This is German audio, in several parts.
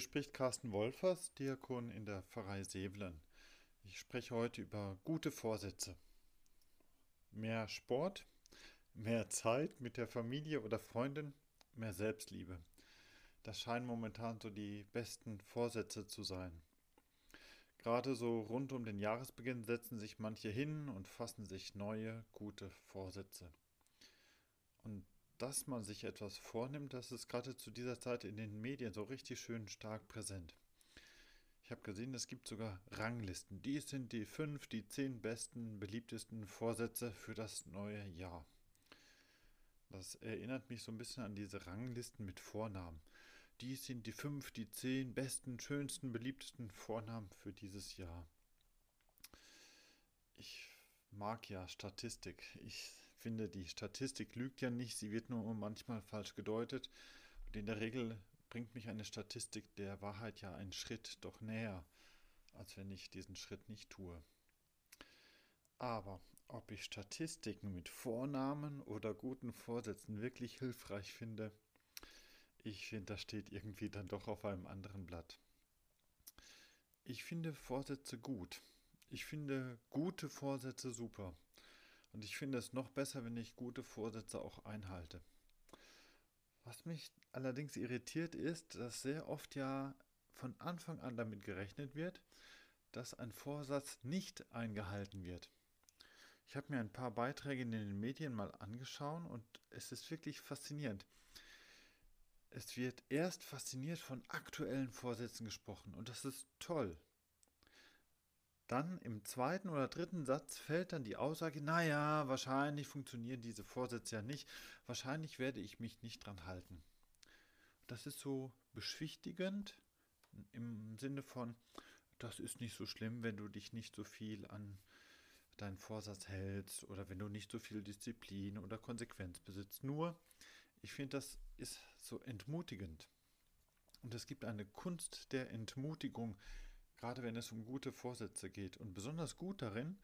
Hier spricht Carsten Wolfers, Diakon in der Pfarrei Sevelen. Ich spreche heute über gute Vorsätze. Mehr Sport, mehr Zeit mit der Familie oder Freundin, mehr Selbstliebe. Das scheinen momentan so die besten Vorsätze zu sein. Gerade so rund um den Jahresbeginn setzen sich manche hin und fassen sich neue, gute Vorsätze. Und dass man sich etwas vornimmt, das ist gerade zu dieser Zeit in den Medien so richtig schön stark präsent. Ich habe gesehen, es gibt sogar Ranglisten. Dies sind die fünf, die zehn besten, beliebtesten Vorsätze für das neue Jahr. Das erinnert mich so ein bisschen an diese Ranglisten mit Vornamen. Dies sind die fünf, die zehn besten, schönsten, beliebtesten Vornamen für dieses Jahr. Ich mag ja Statistik. Ich finde, die Statistik lügt ja nicht, sie wird nur manchmal falsch gedeutet. Und in der Regel bringt mich eine Statistik der Wahrheit ja einen Schritt doch näher, als wenn ich diesen Schritt nicht tue. Aber ob ich Statistiken mit Vornamen oder guten Vorsätzen wirklich hilfreich finde, ich finde, das steht irgendwie dann doch auf einem anderen Blatt. Ich finde Vorsätze gut. Ich finde gute Vorsätze super. Und ich finde es noch besser, wenn ich gute Vorsätze auch einhalte. Was mich allerdings irritiert ist, dass sehr oft ja von Anfang an damit gerechnet wird, dass ein Vorsatz nicht eingehalten wird. Ich habe mir ein paar Beiträge in den Medien mal angeschaut und es ist wirklich faszinierend. Es wird erst fasziniert von aktuellen Vorsätzen gesprochen und das ist toll. Dann im zweiten oder dritten Satz fällt dann die Aussage, naja, wahrscheinlich funktionieren diese Vorsätze ja nicht, wahrscheinlich werde ich mich nicht dran halten. Das ist so beschwichtigend im Sinne von, das ist nicht so schlimm, wenn du dich nicht so viel an deinen Vorsatz hältst oder wenn du nicht so viel Disziplin oder Konsequenz besitzt. Nur, ich finde, das ist so entmutigend. Und es gibt eine Kunst der Entmutigung, gerade wenn es um gute Vorsätze geht. Und besonders gut darin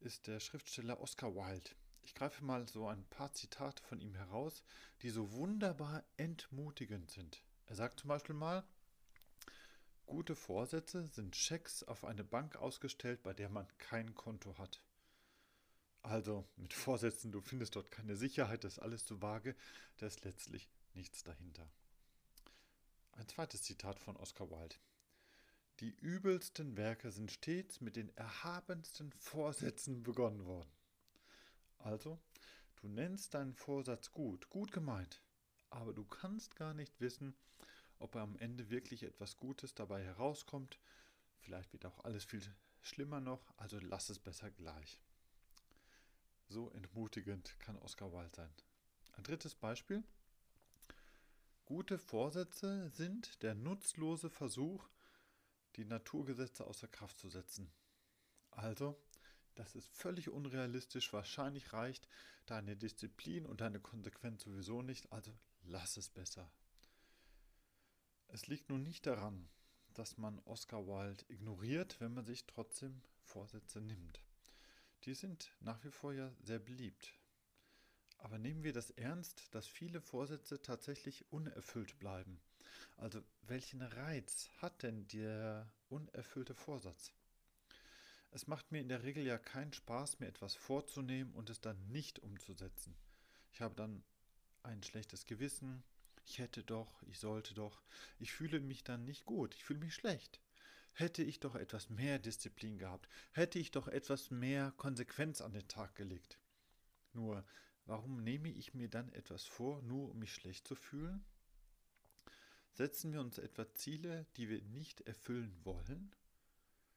ist der Schriftsteller Oscar Wilde. Ich greife mal so ein paar Zitate von ihm heraus, die so wunderbar entmutigend sind. Er sagt zum Beispiel mal, gute Vorsätze sind Schecks auf eine Bank ausgestellt, bei der man kein Konto hat. Also mit Vorsätzen, du findest dort keine Sicherheit, das ist alles zu vage, da ist letztlich nichts dahinter. Ein zweites Zitat von Oscar Wilde. Die übelsten Werke sind stets mit den erhabensten Vorsätzen begonnen worden. Also, du nennst deinen Vorsatz gut, gut gemeint, aber du kannst gar nicht wissen, ob am Ende wirklich etwas Gutes dabei herauskommt. Vielleicht wird auch alles viel schlimmer noch, also lass es besser gleich. So entmutigend kann Oscar Wilde sein. Ein drittes Beispiel. Gute Vorsätze sind der nutzlose Versuch, die Naturgesetze außer Kraft zu setzen. Also, das ist völlig unrealistisch. Wahrscheinlich reicht deine Disziplin und deine Konsequenz sowieso nicht, also lass es besser. Es liegt nun nicht daran, dass man Oscar Wilde ignoriert, wenn man sich trotzdem Vorsätze nimmt. Die sind nach wie vor ja sehr beliebt. Aber nehmen wir das ernst, dass viele Vorsätze tatsächlich unerfüllt bleiben. Also welchen Reiz hat denn der unerfüllte Vorsatz? Es macht mir in der Regel ja keinen Spaß, mir etwas vorzunehmen und es dann nicht umzusetzen. Ich habe dann ein schlechtes Gewissen, ich hätte doch, ich sollte doch, ich fühle mich dann nicht gut, ich fühle mich schlecht. Hätte ich doch etwas mehr Disziplin gehabt, hätte ich doch etwas mehr Konsequenz an den Tag gelegt. Nur, warum nehme ich mir dann etwas vor, nur um mich schlecht zu fühlen? Setzen wir uns etwa Ziele, die wir nicht erfüllen wollen?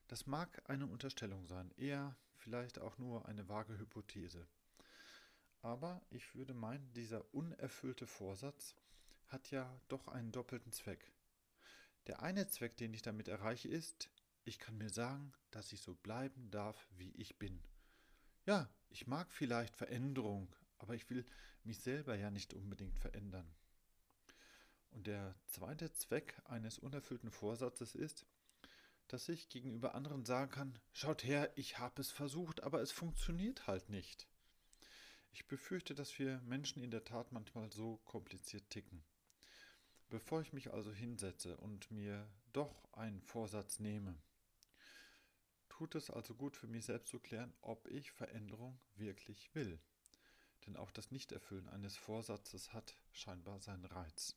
Das mag eine Unterstellung sein, eher vielleicht auch nur eine vage Hypothese. Aber ich würde meinen, dieser unerfüllte Vorsatz hat ja doch einen doppelten Zweck. Der eine Zweck, den ich damit erreiche, ist, ich kann mir sagen, dass ich so bleiben darf, wie ich bin. Ja, ich mag vielleicht Veränderung, aber ich will mich selber ja nicht unbedingt verändern. Und der zweite Zweck eines unerfüllten Vorsatzes ist, dass ich gegenüber anderen sagen kann, schaut her, ich habe es versucht, aber es funktioniert halt nicht. Ich befürchte, dass wir Menschen in der Tat manchmal so kompliziert ticken. Bevor ich mich also hinsetze und mir doch einen Vorsatz nehme, tut es also gut für mich selbst zu klären, ob ich Veränderung wirklich will. Denn auch das Nichterfüllen eines Vorsatzes hat scheinbar seinen Reiz.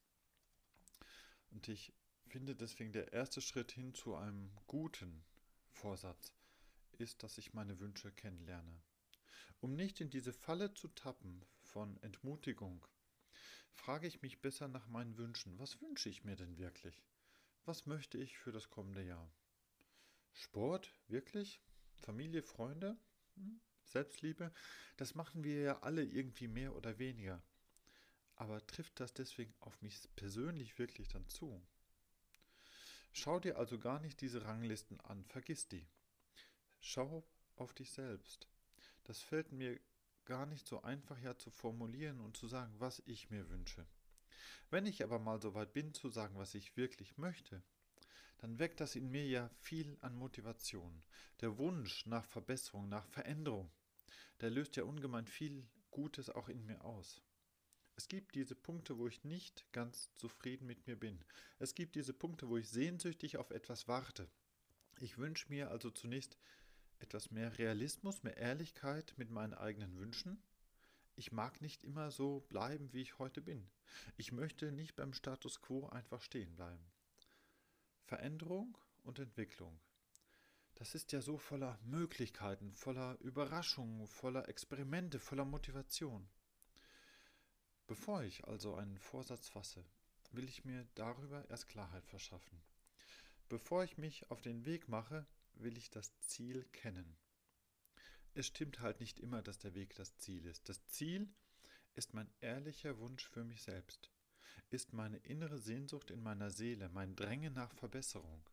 Und ich finde deswegen der erste Schritt hin zu einem guten Vorsatz ist, dass ich meine Wünsche kennenlerne. Um nicht in diese Falle zu tappen von Entmutigung, frage ich mich besser nach meinen Wünschen. Was wünsche ich mir denn wirklich? Was möchte ich für das kommende Jahr? Sport, wirklich? Familie, Freunde? Hm? Selbstliebe? Das machen wir ja alle irgendwie mehr oder weniger. Aber trifft das deswegen auf mich persönlich wirklich dann zu? Schau dir also gar nicht diese Ranglisten an, vergiss die. Schau auf dich selbst. Das fällt mir gar nicht so einfach ja zu formulieren und zu sagen, was ich mir wünsche. Wenn ich aber mal so weit bin zu sagen, was ich wirklich möchte, dann weckt das in mir ja viel an Motivation. Der Wunsch nach Verbesserung, nach Veränderung, der löst ja ungemein viel Gutes auch in mir aus. Es gibt diese Punkte, wo ich nicht ganz zufrieden mit mir bin. Es gibt diese Punkte, wo ich sehnsüchtig auf etwas warte. Ich wünsche mir also zunächst etwas mehr Realismus, mehr Ehrlichkeit mit meinen eigenen Wünschen. Ich mag nicht immer so bleiben, wie ich heute bin. Ich möchte nicht beim Status quo einfach stehen bleiben. Veränderung und Entwicklung. Das ist ja so voller Möglichkeiten, voller Überraschungen, voller Experimente, voller Motivation. Bevor ich also einen Vorsatz fasse, will ich mir darüber erst Klarheit verschaffen. Bevor ich mich auf den Weg mache, will ich das Ziel kennen. Es stimmt halt nicht immer, dass der Weg das Ziel ist. Das Ziel ist mein ehrlicher Wunsch für mich selbst, ist meine innere Sehnsucht in meiner Seele, mein Drängen nach Verbesserung.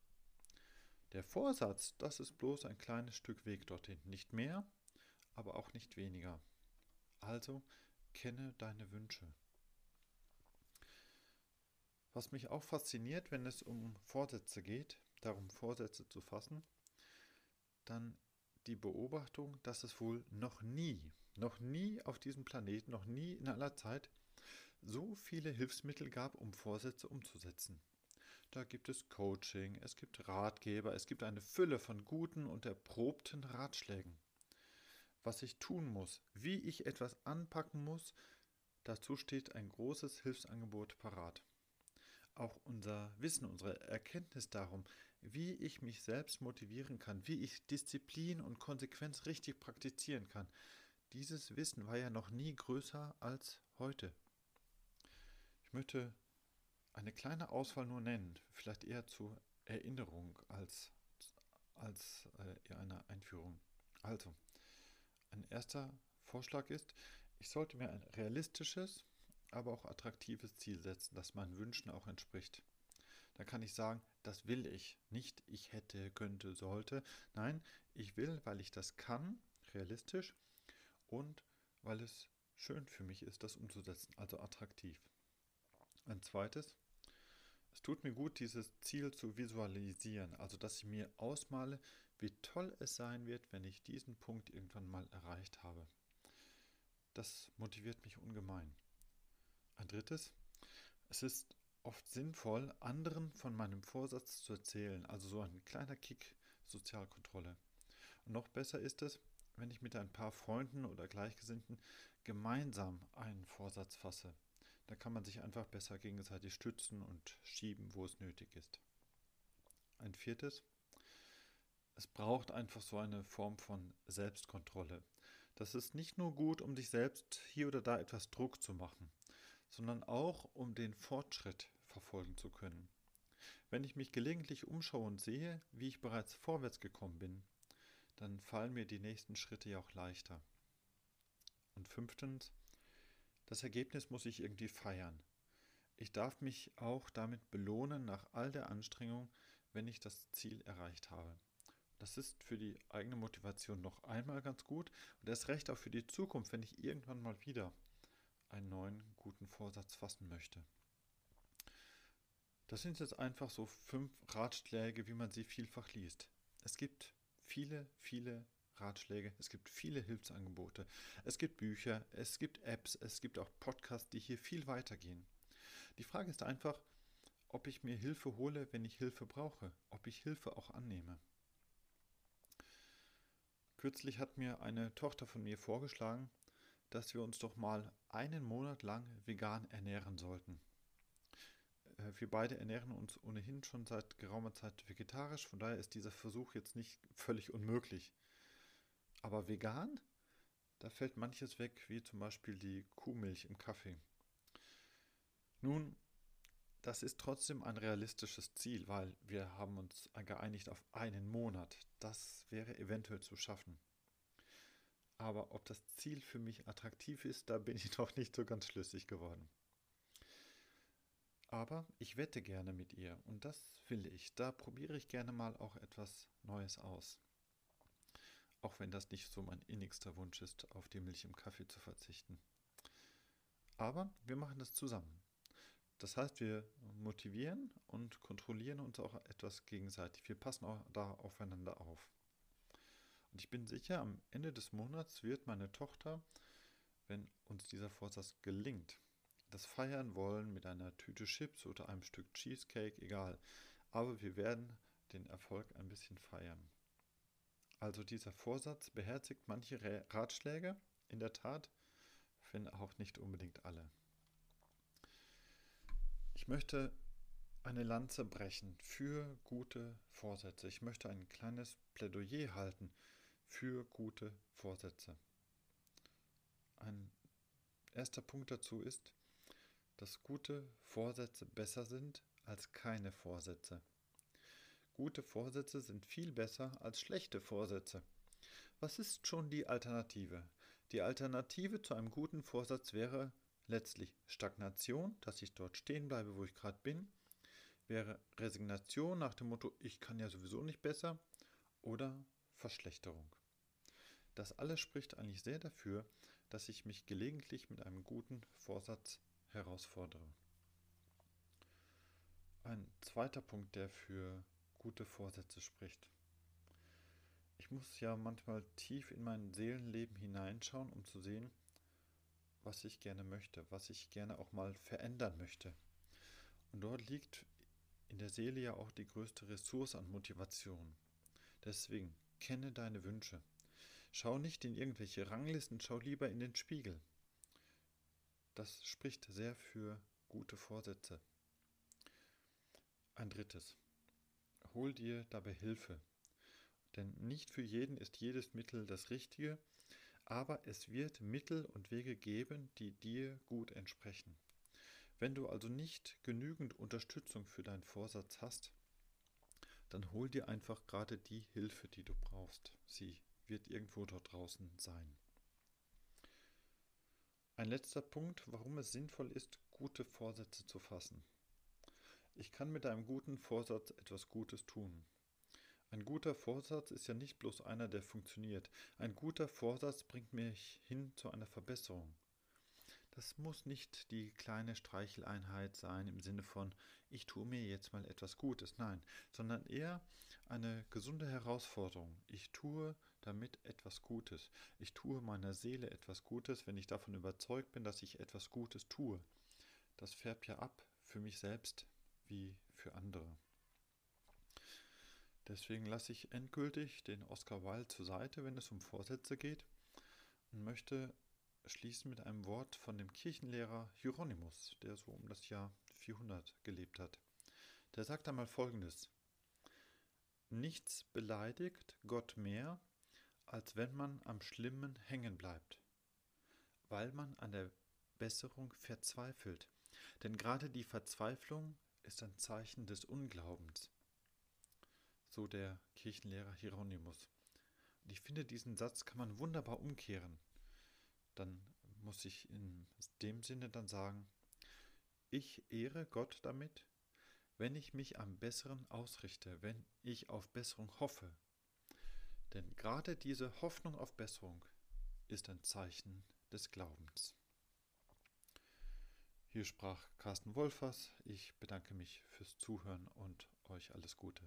Der Vorsatz, das ist bloß ein kleines Stück Weg dorthin, nicht mehr, aber auch nicht weniger. Also Kenne deine Wünsche. Was mich auch fasziniert, wenn es um Vorsätze geht, darum Vorsätze zu fassen, dann die Beobachtung, dass es wohl noch nie, noch nie auf diesem Planeten, noch nie in aller Zeit so viele Hilfsmittel gab, um Vorsätze umzusetzen. Da gibt es Coaching, es gibt Ratgeber, es gibt eine Fülle von guten und erprobten Ratschlägen was ich tun muss, wie ich etwas anpacken muss, dazu steht ein großes Hilfsangebot parat. Auch unser Wissen, unsere Erkenntnis darum, wie ich mich selbst motivieren kann, wie ich Disziplin und Konsequenz richtig praktizieren kann, dieses Wissen war ja noch nie größer als heute. Ich möchte eine kleine Auswahl nur nennen, vielleicht eher zur Erinnerung als, als äh, eine Einführung. Also, ein erster Vorschlag ist, ich sollte mir ein realistisches, aber auch attraktives Ziel setzen, das meinen Wünschen auch entspricht. Da kann ich sagen, das will ich. Nicht ich hätte, könnte, sollte. Nein, ich will, weil ich das kann, realistisch und weil es schön für mich ist, das umzusetzen, also attraktiv. Ein zweites, es tut mir gut, dieses Ziel zu visualisieren, also dass ich mir ausmale, wie toll es sein wird, wenn ich diesen Punkt irgendwann mal erreicht habe. Das motiviert mich ungemein. Ein drittes, es ist oft sinnvoll, anderen von meinem Vorsatz zu erzählen, also so ein kleiner Kick Sozialkontrolle. Und noch besser ist es, wenn ich mit ein paar Freunden oder Gleichgesinnten gemeinsam einen Vorsatz fasse. Da kann man sich einfach besser gegenseitig stützen und schieben, wo es nötig ist. Ein viertes, es braucht einfach so eine Form von Selbstkontrolle. Das ist nicht nur gut, um sich selbst hier oder da etwas Druck zu machen, sondern auch, um den Fortschritt verfolgen zu können. Wenn ich mich gelegentlich umschaue und sehe, wie ich bereits vorwärts gekommen bin, dann fallen mir die nächsten Schritte ja auch leichter. Und fünftens, das Ergebnis muss ich irgendwie feiern. Ich darf mich auch damit belohnen nach all der Anstrengung, wenn ich das Ziel erreicht habe. Das ist für die eigene Motivation noch einmal ganz gut und erst recht auch für die Zukunft, wenn ich irgendwann mal wieder einen neuen guten Vorsatz fassen möchte. Das sind jetzt einfach so fünf Ratschläge, wie man sie vielfach liest. Es gibt viele, viele Ratschläge, es gibt viele Hilfsangebote, es gibt Bücher, es gibt Apps, es gibt auch Podcasts, die hier viel weitergehen. Die Frage ist einfach, ob ich mir Hilfe hole, wenn ich Hilfe brauche, ob ich Hilfe auch annehme. Kürzlich hat mir eine Tochter von mir vorgeschlagen, dass wir uns doch mal einen Monat lang vegan ernähren sollten. Äh, wir beide ernähren uns ohnehin schon seit geraumer Zeit vegetarisch, von daher ist dieser Versuch jetzt nicht völlig unmöglich. Aber vegan? Da fällt manches weg, wie zum Beispiel die Kuhmilch im Kaffee. Nun, das ist trotzdem ein realistisches Ziel, weil wir haben uns geeinigt auf einen Monat. Das wäre eventuell zu schaffen. Aber ob das Ziel für mich attraktiv ist, da bin ich noch nicht so ganz schlüssig geworden. Aber ich wette gerne mit ihr und das will ich. Da probiere ich gerne mal auch etwas Neues aus. Auch wenn das nicht so mein innigster Wunsch ist, auf die Milch im Kaffee zu verzichten. Aber wir machen das zusammen. Das heißt, wir motivieren und kontrollieren uns auch etwas gegenseitig. Wir passen auch da aufeinander auf. Und ich bin sicher, am Ende des Monats wird meine Tochter, wenn uns dieser Vorsatz gelingt, das feiern wollen mit einer Tüte Chips oder einem Stück Cheesecake, egal. Aber wir werden den Erfolg ein bisschen feiern. Also dieser Vorsatz beherzigt manche Ratschläge, in der Tat, wenn auch nicht unbedingt alle. Ich möchte eine Lanze brechen für gute Vorsätze. Ich möchte ein kleines Plädoyer halten für gute Vorsätze. Ein erster Punkt dazu ist, dass gute Vorsätze besser sind als keine Vorsätze. Gute Vorsätze sind viel besser als schlechte Vorsätze. Was ist schon die Alternative? Die Alternative zu einem guten Vorsatz wäre letztlich Stagnation, dass ich dort stehen bleibe, wo ich gerade bin, wäre Resignation nach dem Motto, ich kann ja sowieso nicht besser, oder Verschlechterung. Das alles spricht eigentlich sehr dafür, dass ich mich gelegentlich mit einem guten Vorsatz herausfordere. Ein zweiter Punkt, der für gute Vorsätze spricht. Ich muss ja manchmal tief in mein Seelenleben hineinschauen, um zu sehen, was ich gerne möchte, was ich gerne auch mal verändern möchte. Und dort liegt in der Seele ja auch die größte Ressource an Motivation. Deswegen kenne deine Wünsche. Schau nicht in irgendwelche Ranglisten, schau lieber in den Spiegel. Das spricht sehr für gute Vorsätze. Ein drittes. Hol dir dabei Hilfe. Denn nicht für jeden ist jedes Mittel das Richtige, aber es wird Mittel und Wege geben, die dir gut entsprechen. Wenn du also nicht genügend Unterstützung für deinen Vorsatz hast, dann hol dir einfach gerade die Hilfe, die du brauchst. Sie wird irgendwo dort draußen sein. Ein letzter Punkt, warum es sinnvoll ist, gute Vorsätze zu fassen. Ich kann mit einem guten Vorsatz etwas Gutes tun. Ein guter Vorsatz ist ja nicht bloß einer, der funktioniert. Ein guter Vorsatz bringt mich hin zu einer Verbesserung. Das muss nicht die kleine Streicheleinheit sein im Sinne von, ich tue mir jetzt mal etwas Gutes, nein, sondern eher eine gesunde Herausforderung. Ich tue damit etwas Gutes. Ich tue meiner Seele etwas Gutes, wenn ich davon überzeugt bin, dass ich etwas Gutes tue. Das färbt ja ab für mich selbst wie für andere. Deswegen lasse ich endgültig den Oscar Wilde zur Seite, wenn es um Vorsätze geht und möchte schließen mit einem Wort von dem Kirchenlehrer Hieronymus, der so um das Jahr 400 gelebt hat. Der sagt einmal Folgendes. Nichts beleidigt Gott mehr, als wenn man am Schlimmen hängen bleibt, weil man an der Besserung verzweifelt. Denn gerade die Verzweiflung ist ein Zeichen des Unglaubens. So der Kirchenlehrer Hieronymus. Und ich finde, diesen Satz kann man wunderbar umkehren. Dann muss ich in dem Sinne dann sagen, ich ehre Gott damit, wenn ich mich am Besseren ausrichte, wenn ich auf Besserung hoffe, denn gerade diese Hoffnung auf Besserung ist ein Zeichen des Glaubens. Hier sprach Carsten Wolfers. Ich bedanke mich fürs Zuhören und euch alles Gute.